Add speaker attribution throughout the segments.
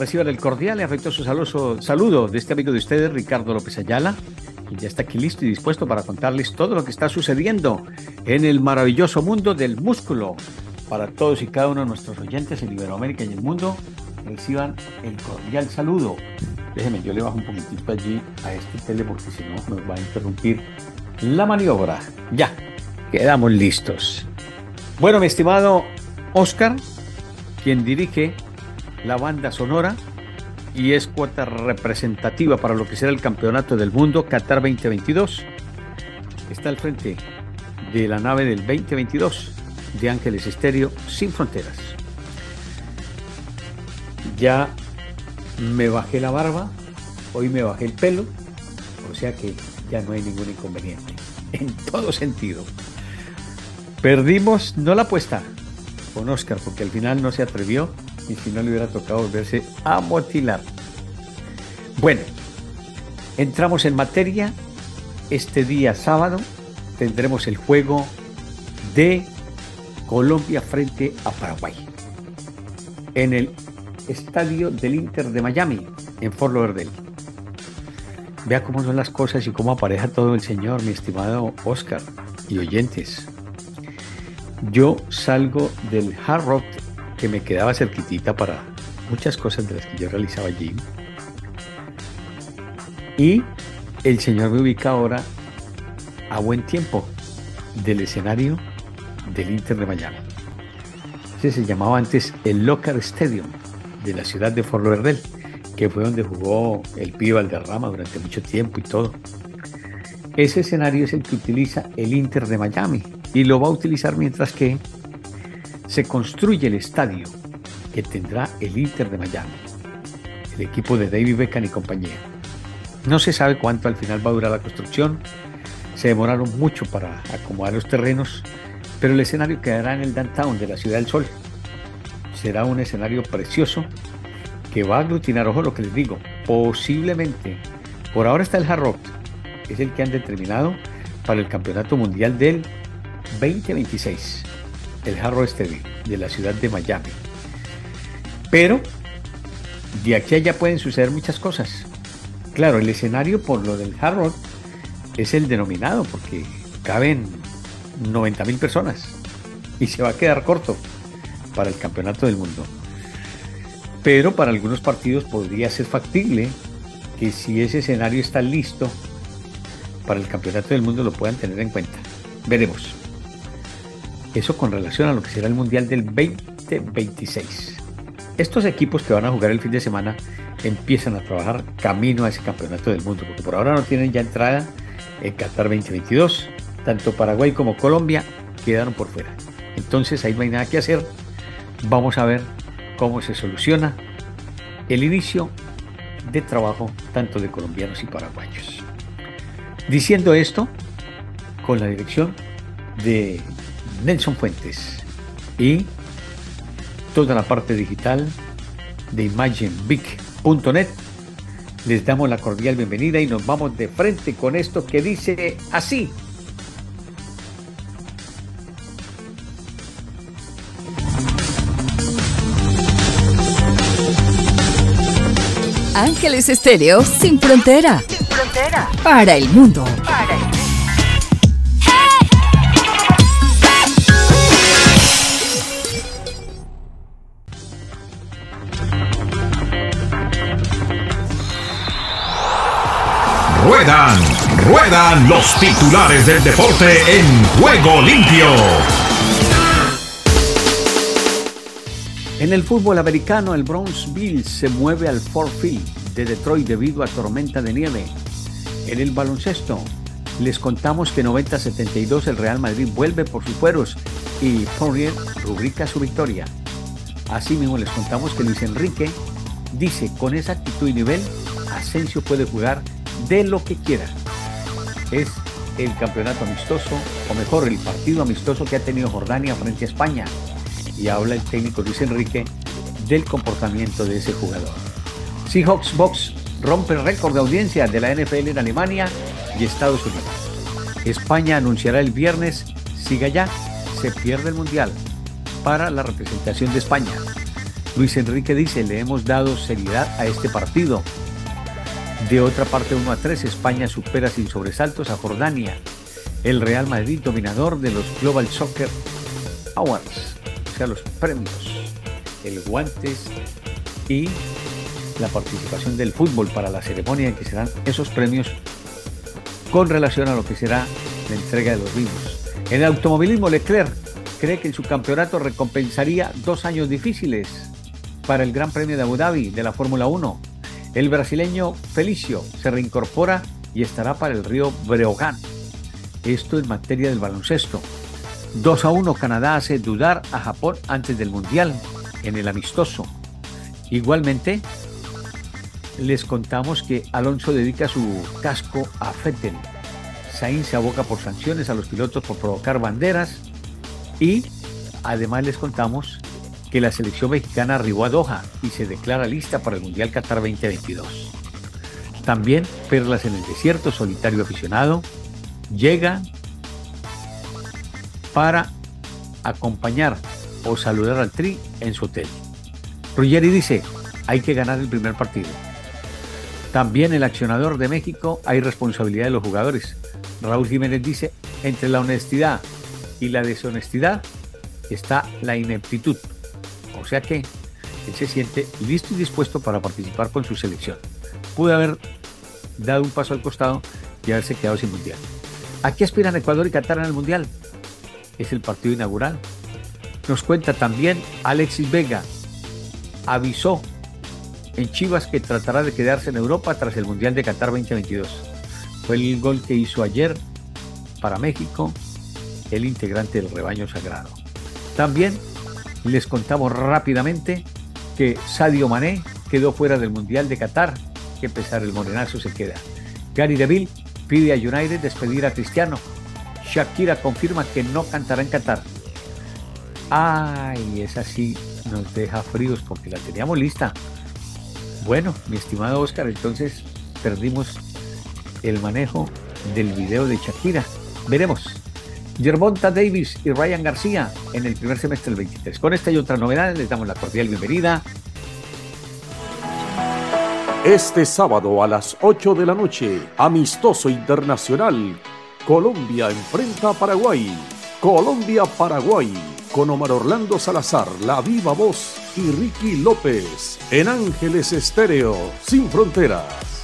Speaker 1: Reciban el cordial y afectuoso saludo, saludo de este amigo de ustedes, Ricardo López Ayala, que ya está aquí listo y dispuesto para contarles todo lo que está sucediendo en el maravilloso mundo del músculo. Para todos y cada uno de nuestros oyentes en Iberoamérica y el mundo, reciban el cordial saludo. Déjenme, yo le bajo un poquitito allí a este tele porque si no nos va a interrumpir la maniobra. Ya, quedamos listos. Bueno, mi estimado Oscar, quien dirige la banda sonora y es cuota representativa para lo que será el Campeonato del Mundo Qatar 2022. Está al frente de la nave del 2022 de Ángeles Estéreo sin fronteras. Ya me bajé la barba, hoy me bajé el pelo, o sea que ya no hay ningún inconveniente, en todo sentido. Perdimos, no la apuesta con Oscar, porque al final no se atrevió y si no le hubiera tocado volverse a motilar. Bueno, entramos en materia. Este día sábado tendremos el juego de Colombia frente a Paraguay en el estadio del Inter de Miami, en Fort Lauderdale. Vea cómo son las cosas y cómo apareja todo el señor, mi estimado Oscar y oyentes. Yo salgo del Hard Rock que me quedaba cerquitita para muchas cosas de las que yo realizaba allí. Y el señor me ubica ahora a buen tiempo del escenario del Inter de Miami. Ese se llamaba antes el Locker Stadium de la ciudad de Fort Lauderdale, que fue donde jugó el Pío Valderrama durante mucho tiempo y todo. Ese escenario es el que utiliza el Inter de Miami y lo va a utilizar mientras que se construye el estadio que tendrá el Inter de Miami, el equipo de David Beckham y compañía. No se sabe cuánto al final va a durar la construcción, se demoraron mucho para acomodar los terrenos, pero el escenario quedará en el downtown de la Ciudad del Sol. Será un escenario precioso que va a aglutinar, ojo lo que les digo, posiblemente, por ahora está el Hard es el que han determinado para el Campeonato Mundial del 2026 el Harrow Stadium de la ciudad de Miami. Pero de aquí a allá pueden suceder muchas cosas. Claro, el escenario por lo del Hard es el denominado porque caben 90 mil personas y se va a quedar corto para el campeonato del mundo. Pero para algunos partidos podría ser factible que si ese escenario está listo para el campeonato del mundo lo puedan tener en cuenta. Veremos. Eso con relación a lo que será el Mundial del 2026. Estos equipos que van a jugar el fin de semana empiezan a trabajar camino a ese campeonato del mundo, porque por ahora no tienen ya entrada en Qatar 2022. Tanto Paraguay como Colombia quedaron por fuera. Entonces ahí no hay nada que hacer. Vamos a ver cómo se soluciona el inicio de trabajo tanto de colombianos y paraguayos. Diciendo esto, con la dirección de Nelson Fuentes y toda la parte digital de imaginebig.net. Les damos la cordial bienvenida y nos vamos de frente con esto que dice así.
Speaker 2: Ángeles Estéreo sin frontera. Sin frontera. Para el mundo. Para el mundo.
Speaker 3: Ruedan, ruedan los titulares del deporte en juego limpio.
Speaker 1: En el fútbol americano, el Brownsville se mueve al Fort de Detroit debido a tormenta de nieve. En el baloncesto, les contamos que 90-72 el Real Madrid vuelve por sus fueros y Poirier rubrica su victoria. Asimismo, les contamos que Luis Enrique Dice, con esa actitud y nivel, Asensio puede jugar de lo que quiera. Es el campeonato amistoso, o mejor, el partido amistoso que ha tenido Jordania frente a España. Y habla el técnico Luis Enrique del comportamiento de ese jugador. Seahawks Box rompe el récord de audiencia de la NFL en Alemania y Estados Unidos. España anunciará el viernes si ya se pierde el Mundial para la representación de España. Luis Enrique dice, le hemos dado seriedad a este partido. De otra parte, 1 a 3, España supera sin sobresaltos a Jordania. El Real Madrid, dominador de los Global Soccer Awards, o sea, los premios, el guantes y la participación del fútbol para la ceremonia en que serán esos premios con relación a lo que será la entrega de los vinos. En el automovilismo, Leclerc cree que su campeonato recompensaría dos años difíciles para el Gran Premio de Abu Dhabi de la Fórmula 1. El brasileño Felicio se reincorpora y estará para el río Breogán. Esto en materia del baloncesto. 2 a 1 Canadá hace dudar a Japón antes del Mundial en el amistoso. Igualmente, les contamos que Alonso dedica su casco a Fettel. Sainz se aboca por sanciones a los pilotos por provocar banderas y además les contamos que la selección mexicana arribó a Doha y se declara lista para el Mundial Qatar 2022. También Perlas en el Desierto, solitario aficionado, llega para acompañar o saludar al Tri en su hotel. Ruggeri dice, hay que ganar el primer partido. También el accionador de México hay responsabilidad de los jugadores. Raúl Jiménez dice, entre la honestidad y la deshonestidad está la ineptitud. O sea que él se siente listo y dispuesto para participar con su selección. Pudo haber dado un paso al costado y haberse quedado sin mundial. ¿A qué aspiran Ecuador y Qatar en el mundial? Es el partido inaugural. Nos cuenta también Alexis Vega. Avisó en Chivas que tratará de quedarse en Europa tras el Mundial de Qatar 2022. Fue el gol que hizo ayer para México el integrante del rebaño sagrado. También les contamos rápidamente que Sadio Mané quedó fuera del Mundial de Qatar, que pesar el morenazo se queda. Gary Deville pide a United despedir a Cristiano. Shakira confirma que no cantará en Qatar. Ay, esa sí nos deja fríos porque la teníamos lista. Bueno, mi estimado Oscar, entonces perdimos el manejo del video de Shakira. Veremos. Gervonta Davis y Ryan García en el primer semestre del 23. Con esta y otras novedades les damos la cordial bienvenida.
Speaker 3: Este sábado a las 8 de la noche, amistoso internacional, Colombia enfrenta a Paraguay. Colombia-Paraguay con Omar Orlando Salazar, la viva voz y Ricky López en Ángeles Estéreo, sin fronteras.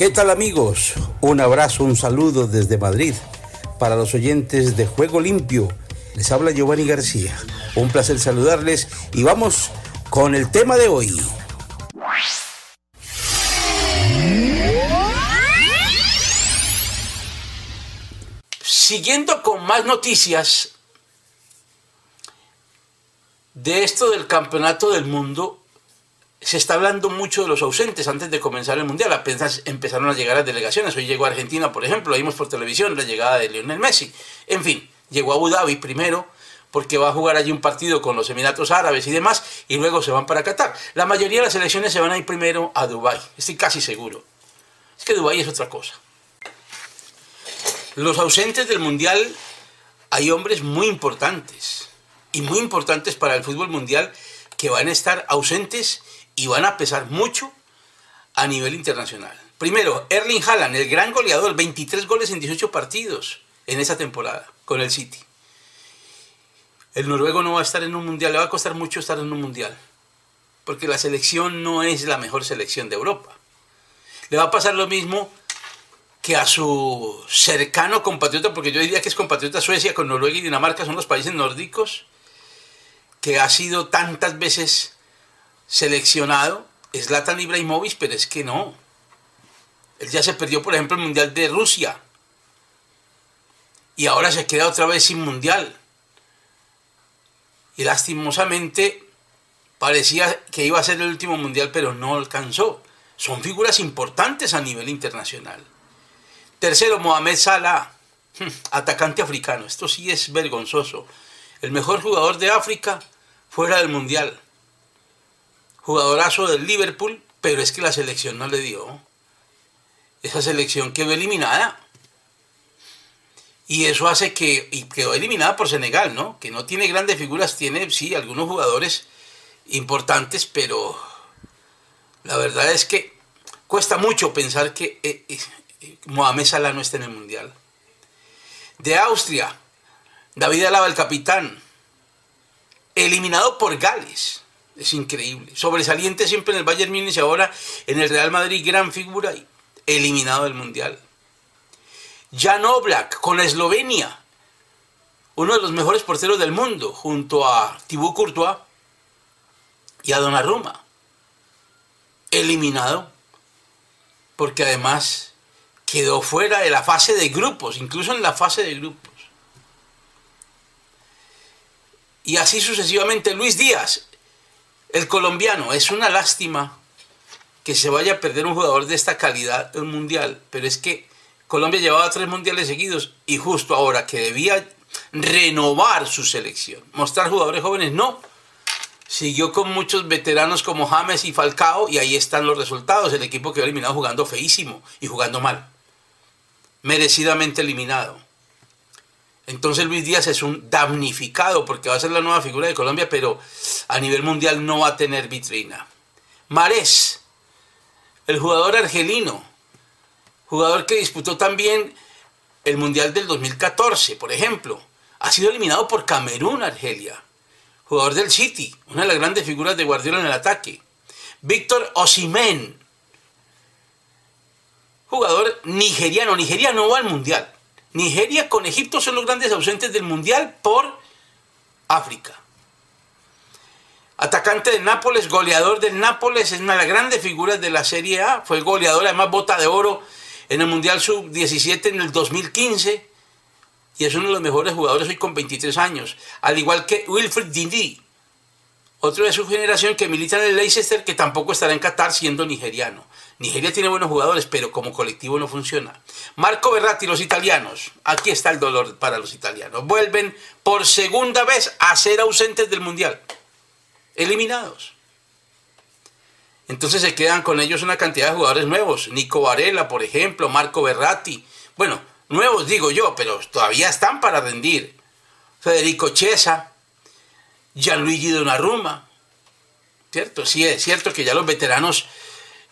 Speaker 4: ¿Qué tal amigos? Un abrazo, un saludo desde Madrid para los oyentes de Juego Limpio. Les habla Giovanni García. Un placer saludarles y vamos con el tema de hoy. Siguiendo con más noticias de esto del campeonato del mundo, se está hablando mucho de los ausentes antes de comenzar el mundial. Apenas empezaron a llegar las delegaciones. Hoy llegó a Argentina, por ejemplo, vimos por televisión la llegada de Lionel Messi. En fin, llegó a Abu Dhabi primero porque va a jugar allí un partido con los Emiratos Árabes y demás, y luego se van para Qatar. La mayoría de las elecciones se van a ir primero a Dubái, estoy casi seguro. Es que Dubái es otra cosa. Los ausentes del Mundial, hay hombres muy importantes, y muy importantes para el fútbol mundial, que van a estar ausentes y van a pesar mucho a nivel internacional. Primero, Erling Haaland, el gran goleador, 23 goles en 18 partidos en esa temporada con el City. El noruego no va a estar en un mundial, le va a costar mucho estar en un mundial, porque la selección no es la mejor selección de Europa. Le va a pasar lo mismo que a su cercano compatriota, porque yo diría que es compatriota Suecia con Noruega y Dinamarca, son los países nórdicos, que ha sido tantas veces seleccionado, Zlatan Ibrahimovic, pero es que no. Él ya se perdió, por ejemplo, el Mundial de Rusia. Y ahora se queda otra vez sin Mundial. Y lastimosamente parecía que iba a ser el último Mundial, pero no alcanzó. Son figuras importantes a nivel internacional. Tercero, Mohamed Salah, hmm, atacante africano. Esto sí es vergonzoso. El mejor jugador de África fuera del Mundial. Jugadorazo del Liverpool, pero es que la selección no le dio. Esa selección quedó eliminada. Y eso hace que, y quedó eliminada por Senegal, ¿no? Que no tiene grandes figuras, tiene, sí, algunos jugadores importantes, pero la verdad es que cuesta mucho pensar que eh, eh, Mohamed Salah no esté en el Mundial. De Austria, David Alaba, el capitán, eliminado por Gales. Es increíble. Sobresaliente siempre en el Bayern Múnich, ahora en el Real Madrid, gran figura, eliminado del Mundial. Jan Oblak con Eslovenia, uno de los mejores porteros del mundo, junto a Thibaut Courtois y a Donnarumma. Eliminado, porque además quedó fuera de la fase de grupos, incluso en la fase de grupos. Y así sucesivamente. Luis Díaz, el colombiano, es una lástima que se vaya a perder un jugador de esta calidad en un mundial, pero es que Colombia llevaba tres mundiales seguidos y justo ahora que debía renovar su selección, mostrar jugadores jóvenes, no. Siguió con muchos veteranos como James y Falcao y ahí están los resultados. El equipo quedó eliminado jugando feísimo y jugando mal. Merecidamente eliminado. Entonces Luis Díaz es un damnificado porque va a ser la nueva figura de Colombia, pero a nivel mundial no va a tener vitrina. Marés, el jugador argelino, jugador que disputó también el Mundial del 2014, por ejemplo, ha sido eliminado por Camerún, Argelia. Jugador del City, una de las grandes figuras de Guardiola en el ataque. Víctor Osimén, jugador nigeriano. Nigeria no va al Mundial. Nigeria con Egipto son los grandes ausentes del Mundial por África. Atacante de Nápoles, goleador del Nápoles, es una de las grandes figuras de la Serie A. Fue goleador, además bota de oro en el Mundial Sub-17 en el 2015. Y es uno de los mejores jugadores hoy con 23 años. Al igual que Wilfred Dindi, otro de su generación que milita en el Leicester, que tampoco estará en Qatar siendo nigeriano. Nigeria tiene buenos jugadores, pero como colectivo no funciona. Marco Berratti, los italianos. Aquí está el dolor para los italianos. Vuelven por segunda vez a ser ausentes del Mundial. Eliminados. Entonces se quedan con ellos una cantidad de jugadores nuevos. Nico Varela, por ejemplo, Marco Berratti. Bueno, nuevos digo yo, pero todavía están para rendir. Federico Chiesa, Gianluigi Donnarumma. ¿Cierto? Sí, es cierto que ya los veteranos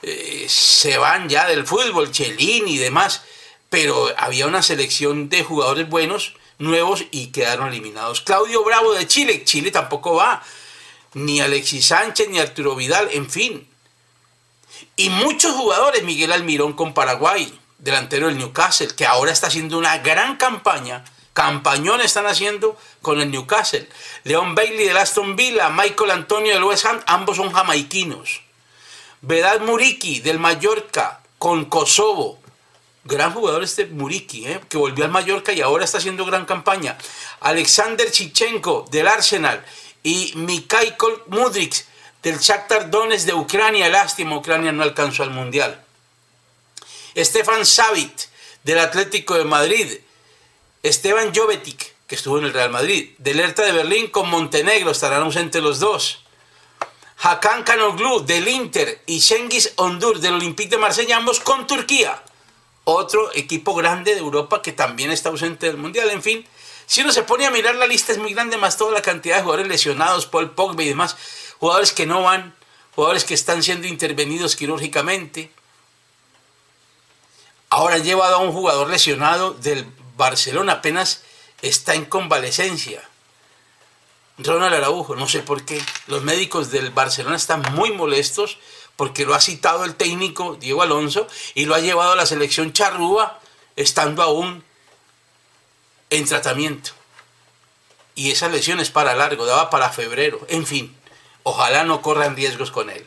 Speaker 4: eh, se van ya del fútbol, Chelín y demás, pero había una selección de jugadores buenos, nuevos y quedaron eliminados. Claudio Bravo de Chile, Chile tampoco va, ni Alexis Sánchez, ni Arturo Vidal, en fin. Y muchos jugadores, Miguel Almirón con Paraguay, delantero del Newcastle, que ahora está haciendo una gran campaña, campañón están haciendo con el Newcastle. Leon Bailey del Aston Villa, Michael Antonio del West Ham, ambos son jamaiquinos. Vedad Muriki del Mallorca con Kosovo. Gran jugador este Muriki, ¿eh? que volvió al Mallorca y ahora está haciendo gran campaña. Alexander Chichenko del Arsenal y Mikhail Mudrik del Shakhtar Donetsk de Ucrania. Lástima, Ucrania no alcanzó al Mundial. Stefan Savit del Atlético de Madrid. Esteban Jovetic, que estuvo en el Real Madrid. Del de Berlín con Montenegro. Estarán ausentes los dos. Hakan Kanoglu del Inter y Cengiz Ondur del Olympique de Marsella, ambos con Turquía. Otro equipo grande de Europa que también está ausente del Mundial. En fin, si uno se pone a mirar la lista es muy grande, más toda la cantidad de jugadores lesionados, Paul Pogba y demás, jugadores que no van, jugadores que están siendo intervenidos quirúrgicamente. Ahora llevado a un jugador lesionado del Barcelona, apenas está en convalecencia. Ronald Araujo, no sé por qué. Los médicos del Barcelona están muy molestos porque lo ha citado el técnico Diego Alonso y lo ha llevado a la selección charrúa estando aún en tratamiento. Y esa lesión es para largo, daba para febrero. En fin, ojalá no corran riesgos con él.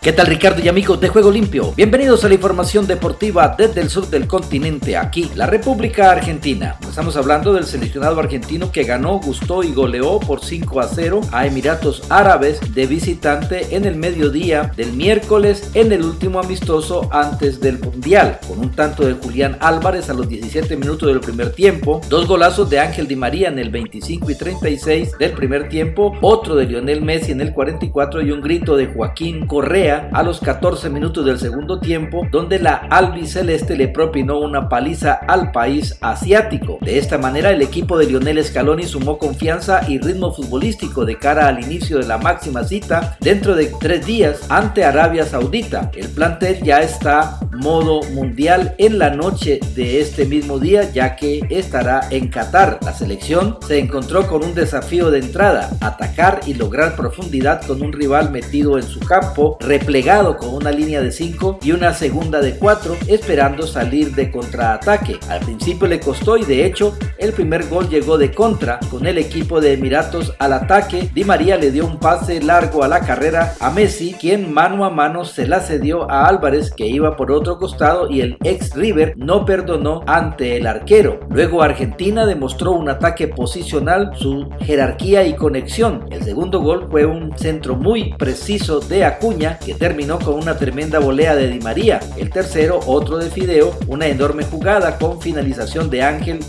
Speaker 5: ¿Qué tal Ricardo y amigos de Juego Limpio? Bienvenidos a la información deportiva desde el sur del continente, aquí, la República Argentina. Estamos hablando del seleccionado argentino que ganó, gustó y goleó por 5 a 0 a Emiratos Árabes de visitante en el mediodía del miércoles en el último amistoso antes del Mundial, con un tanto de Julián Álvarez a los 17 minutos del primer tiempo, dos golazos de Ángel Di María en el 25 y 36 del primer tiempo, otro de Lionel Messi en el 44 y un grito de Joaquín Correa a los 14 minutos del segundo tiempo, donde la albiceleste le propinó una paliza al país asiático. De esta manera, el equipo de Lionel Scaloni sumó confianza y ritmo futbolístico de cara al inicio de la máxima cita dentro de tres días ante Arabia Saudita. El plantel ya está modo mundial en la noche de este mismo día, ya que estará en Qatar. La selección se encontró con un desafío de entrada, atacar y lograr profundidad con un rival metido en su campo, replegado con una línea de 5 y una segunda de 4, esperando salir de contraataque. Al principio le costó y de hecho el primer gol llegó de contra con el equipo de Emiratos al ataque. Di María le dio un pase largo a la carrera a Messi, quien mano a mano se la cedió a Álvarez que iba por otro costado y el ex River no perdonó ante el arquero. Luego Argentina demostró un ataque posicional, su jerarquía y conexión. El segundo gol fue un centro muy preciso de Acuña que terminó con una tremenda volea de Di María. El tercero, otro de Fideo, una enorme jugada con finalización de Ángel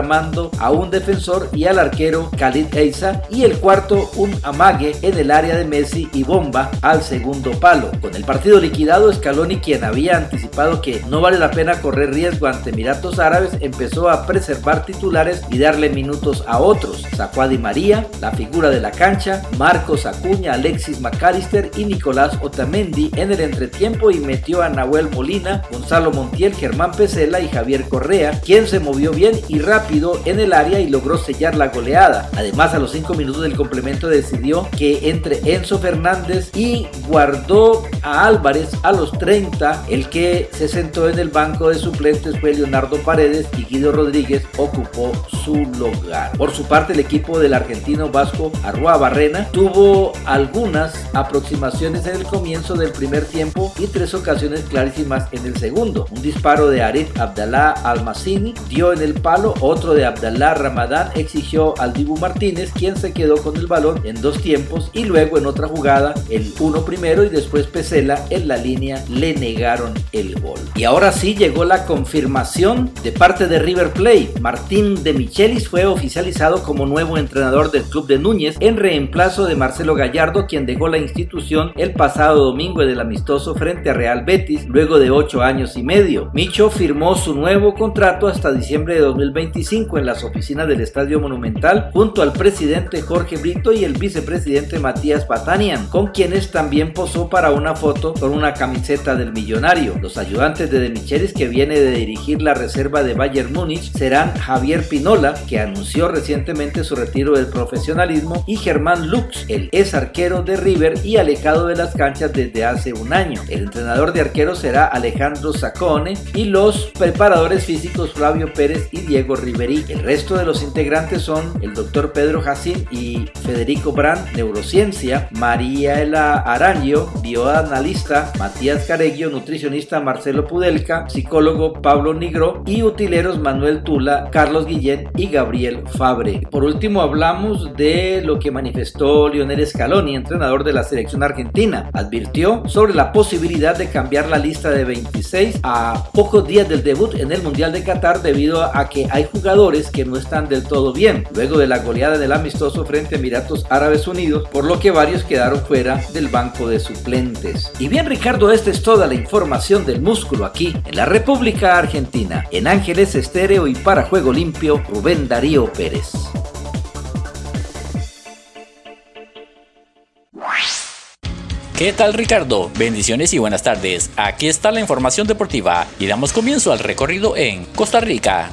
Speaker 5: desparramando a un defensor y al arquero Khalid Eiza. Y el cuarto, un amague en el área de Messi y bomba al segundo palo. Con el partido liquidado, Scaloni, quien había anticipado que no vale la pena correr riesgo ante Emiratos Árabes, empezó a preservar titulares y darle minutos a otros. Sacó a Di María, la figura de la cancha, Marcos Acuña, Alexis McAllister y Nicolás Otamendi en el entretiempo y metió a Nahuel Molina, Gonzalo Montiel, Germán Pesela y Javier Correa, quien se movió bien y rápido en el área y logró sellar la goleada. Además, a los 5 minutos del complemento decidió que entre Enzo Fernández y guardó a Álvarez a los 30, el que se sentó en el banco de suplentes fue Leonardo Paredes y Guido Rodríguez ocupó su lugar. Por su parte, el equipo del argentino vasco Arrua Barrena tuvo algunas aproximaciones en el comienzo del primer tiempo y tres ocasiones clarísimas en el segundo. Un disparo de Arif Abdallah Almacini dio en el palo, otro de Abdallah Ramadán exigió al Dibu Martínez, quien se quedó con el balón en dos tiempos y luego en otra jugada el uno primero y después Pesela en la línea le negaron el gol. Y ahora sí llegó la confirmación de parte de River Plate. Martín de Michelis fue oficializado como nuevo entrenador del club de Núñez en reemplazo de Marcelo Gallardo, quien dejó la institución el pasado domingo del amistoso frente a Real Betis luego de ocho años y medio. Micho firmó su nuevo contrato hasta diciembre de 2025 en las oficinas del Estadio Monumental junto al presidente Jorge Brito y el vicepresidente Matías Patanian, con quienes también posó para una foto con una camiseta del millonario. Los ayudantes de De Michelis que viene de dirigir la reserva de Bayern Múnich serán Javier Pinola, que anunció recientemente su retiro del profesionalismo, y Germán Lux, el ex arquero de River y alejado de las canchas desde hace un año. El entrenador de arqueros será Alejandro Sacone y los preparadores físicos Flavio Pérez y Diego El resto de los integrantes son el doctor Pedro Jacín y Federico Brand, neurociencia, María Ela Aranio, bioanalista, Matías Careguio, nutricionista Marcelo Pudelca, psicólogo Pablo Nigro y utileros Manuel Tula, Carlos Guillén y Gabriel Fabre. Por último hablamos de lo que manifestó Lionel Scaloni, entrenador de la selección argentina. Advirtió sobre la posibilidad de cambiar la lista de 26 a pocos días del debut en el Mundial de Qatar debido a que hay jugadores que no están del todo bien, luego de la goleada del amistoso frente a Emiratos Árabes Unidos, por lo que varios quedaron fuera del banco de suplentes. Y bien Ricardo, esta es toda la información del músculo aquí en la República Argentina. En Ángeles Estéreo y para Juego Limpio, Rubén Darío Pérez.
Speaker 6: ¿Qué tal Ricardo? Bendiciones y buenas tardes. Aquí está la información deportiva y damos comienzo al recorrido en Costa Rica.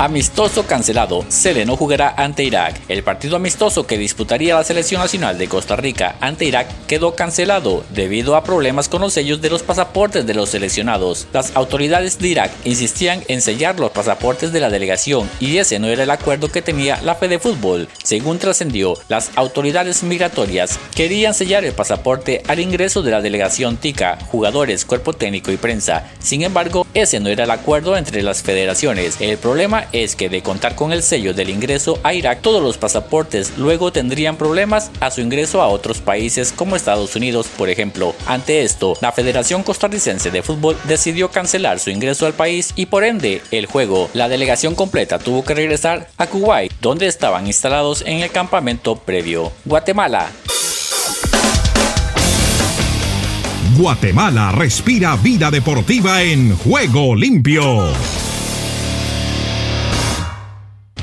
Speaker 6: Amistoso cancelado. Sele no jugará ante Irak. El partido amistoso que disputaría la selección nacional de Costa Rica ante Irak quedó cancelado debido a problemas con los sellos de los pasaportes de los seleccionados. Las autoridades de Irak insistían en sellar los pasaportes de la delegación y ese no era el acuerdo que tenía la Fede Fútbol. Según trascendió, las autoridades migratorias querían sellar el pasaporte al ingreso de la delegación TICA, jugadores, cuerpo técnico y prensa. Sin embargo, ese no era el acuerdo entre las federaciones. El problema es que de contar con el sello del ingreso a Irak, todos los pasaportes luego tendrían problemas a su ingreso a otros países como Estados Unidos, por ejemplo. Ante esto, la Federación Costarricense de Fútbol decidió cancelar su ingreso al país y por ende el juego. La delegación completa tuvo que regresar a Kuwait, donde estaban instalados en el campamento previo. Guatemala.
Speaker 3: Guatemala respira vida deportiva en juego limpio.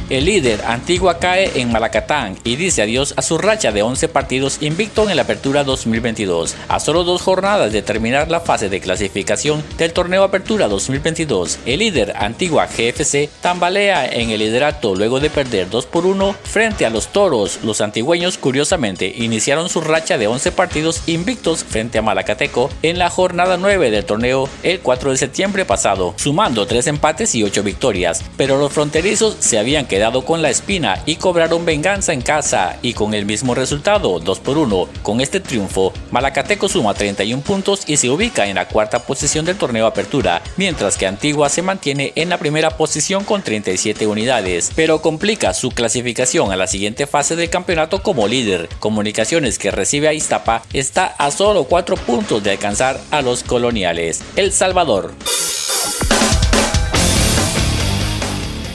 Speaker 6: El líder Antigua cae en Malacatán y dice adiós a su racha de 11 partidos invicto en la Apertura 2022. A solo dos jornadas de terminar la fase de clasificación del torneo Apertura 2022, el líder Antigua GFC tambalea en el liderato luego de perder 2 por 1 frente a los toros. Los antigüeños curiosamente iniciaron su racha de 11 partidos invictos frente a Malacateco en la jornada 9 del torneo el 4 de septiembre pasado, sumando 3 empates y 8 victorias, pero los fronterizos se habían quedado quedado con la espina y cobraron venganza en casa y con el mismo resultado, 2 por 1. Con este triunfo, Malacateco suma 31 puntos y se ubica en la cuarta posición del torneo Apertura, mientras que Antigua se mantiene en la primera posición con 37 unidades, pero complica su clasificación a la siguiente fase del campeonato como líder. Comunicaciones que recibe a Iztapa está a solo 4 puntos de alcanzar a los coloniales. El Salvador.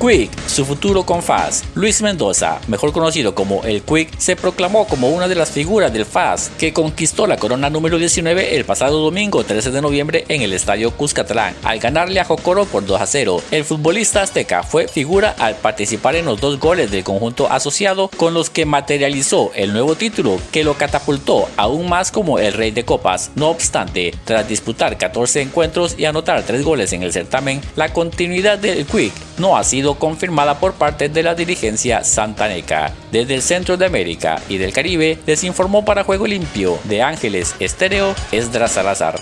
Speaker 6: Quick, su futuro con FAS. Luis Mendoza, mejor conocido como el Quick, se proclamó como una de las figuras del FAS que conquistó la corona número 19 el pasado domingo 13 de noviembre en el estadio Cuscatlán al ganarle a Jocoro por 2 a 0. El futbolista azteca fue figura al participar en los dos goles del conjunto asociado con los que materializó el nuevo título que lo catapultó aún más como el rey de copas. No obstante, tras disputar 14 encuentros y anotar 3 goles en el certamen, la continuidad del Quick no ha sido confirmada por parte de la dirigencia santaneca. Desde el centro de América y del Caribe les informó para Juego Limpio de Ángeles Estéreo Esdras Salazar.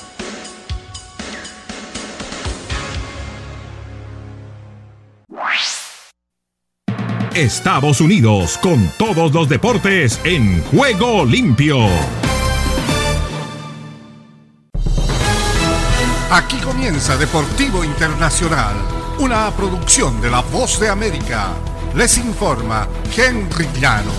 Speaker 3: Estados Unidos con todos los deportes en Juego Limpio. Aquí comienza Deportivo Internacional una producción de La Voz de América. Les informa Henry Llanos.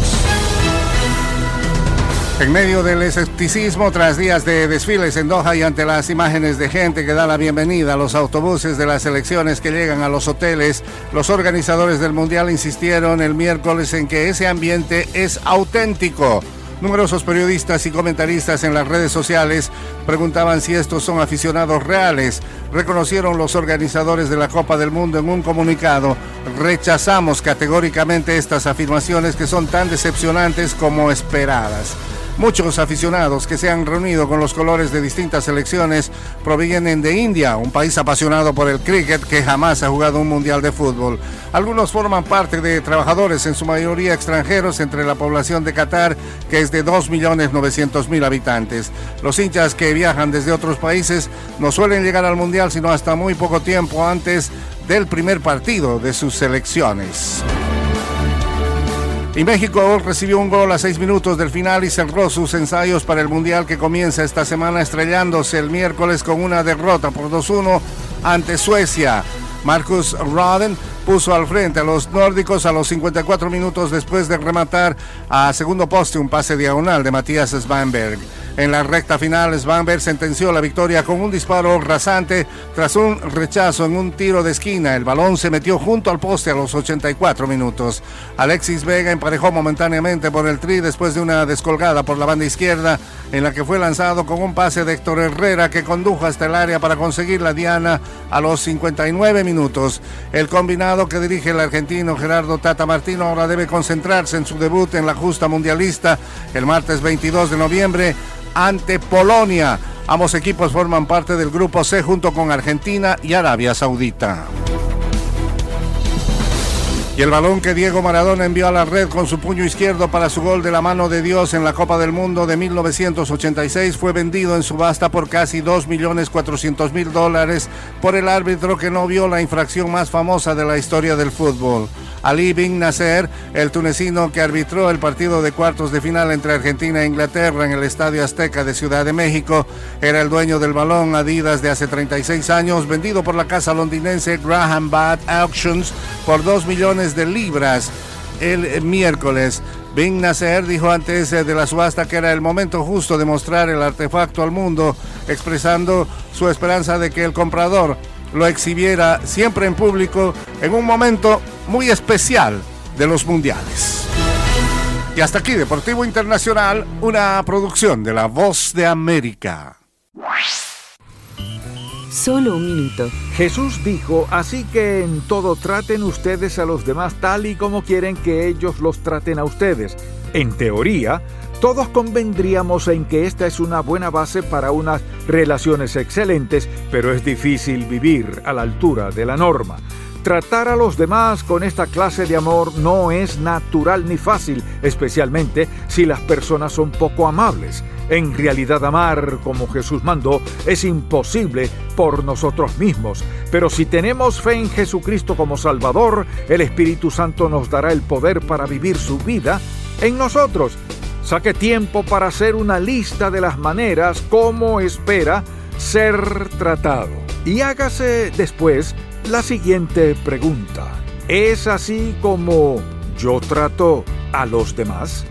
Speaker 7: En medio del escepticismo, tras días de desfiles en Doha y ante las imágenes de gente que da la bienvenida a los autobuses de las elecciones que llegan a los hoteles, los organizadores del Mundial insistieron el miércoles en que ese ambiente es auténtico Numerosos periodistas y comentaristas en las redes sociales preguntaban si estos son aficionados reales. Reconocieron los organizadores de la Copa del Mundo en un comunicado. Rechazamos categóricamente estas afirmaciones que son tan decepcionantes como esperadas. Muchos aficionados que se han reunido con los colores de distintas selecciones provienen de India, un país apasionado por el cricket que jamás ha jugado un mundial de fútbol. Algunos forman parte de trabajadores, en su mayoría extranjeros, entre la población de Qatar, que es de 2.900.000 habitantes. Los hinchas que viajan desde otros países no suelen llegar al mundial sino hasta muy poco tiempo antes del primer partido de sus selecciones. Y México recibió un gol a seis minutos del final y cerró sus ensayos para el Mundial que comienza esta semana estrellándose el miércoles con una derrota por 2-1 ante Suecia. Marcus Roden puso al frente a los nórdicos a los 54 minutos después de rematar a segundo poste un pase diagonal de Matías Svanberg. En la recta final, Svanberg sentenció la victoria con un disparo rasante tras un rechazo en un tiro de esquina. El balón se metió junto al poste a los 84 minutos. Alexis Vega emparejó momentáneamente por el tri después de una descolgada por la banda izquierda en la que fue lanzado con un pase de Héctor Herrera que condujo hasta el área para conseguir la diana a los 59 minutos. El combinado que dirige el argentino Gerardo Tata Martino ahora debe concentrarse en su debut en la justa mundialista el martes 22 de noviembre ante Polonia. Ambos equipos forman parte del grupo C junto con Argentina y Arabia Saudita. Y el balón que Diego Maradona envió a la red con su puño izquierdo para su gol de la mano de Dios en la Copa del Mundo de 1986 fue vendido en subasta por casi 2.400.000 dólares por el árbitro que no vio la infracción más famosa de la historia del fútbol. Ali Bin Nasser, el tunecino que arbitró el partido de cuartos de final entre Argentina e Inglaterra en el Estadio Azteca de Ciudad de México, era el dueño del balón Adidas de hace 36 años, vendido por la casa londinense Graham Bat Auctions por 2 millones de libras el miércoles. Bin Nasser dijo antes de la subasta que era el momento justo de mostrar el artefacto al mundo, expresando su esperanza de que el comprador lo exhibiera siempre en público en un momento muy especial de los mundiales. Y hasta aquí Deportivo Internacional, una producción de La Voz de América.
Speaker 8: Solo un minuto.
Speaker 9: Jesús dijo, así que en todo traten ustedes a los demás tal y como quieren que ellos los traten a ustedes. En teoría, todos convendríamos en que esta es una buena base para unas relaciones excelentes, pero es difícil vivir a la altura de la norma. Tratar a los demás con esta clase de amor no es natural ni fácil, especialmente si las personas son poco amables. En realidad amar como Jesús mandó es imposible por nosotros mismos, pero si tenemos fe en Jesucristo como Salvador, el Espíritu Santo nos dará el poder para vivir su vida en nosotros. Saque tiempo para hacer una lista de las maneras como espera ser tratado. Y hágase después la siguiente pregunta. ¿Es así como yo trato a los demás?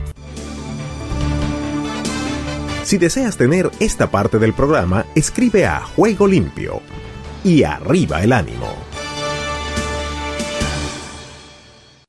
Speaker 10: Si deseas tener esta parte del programa, escribe a Juego Limpio y arriba el ánimo.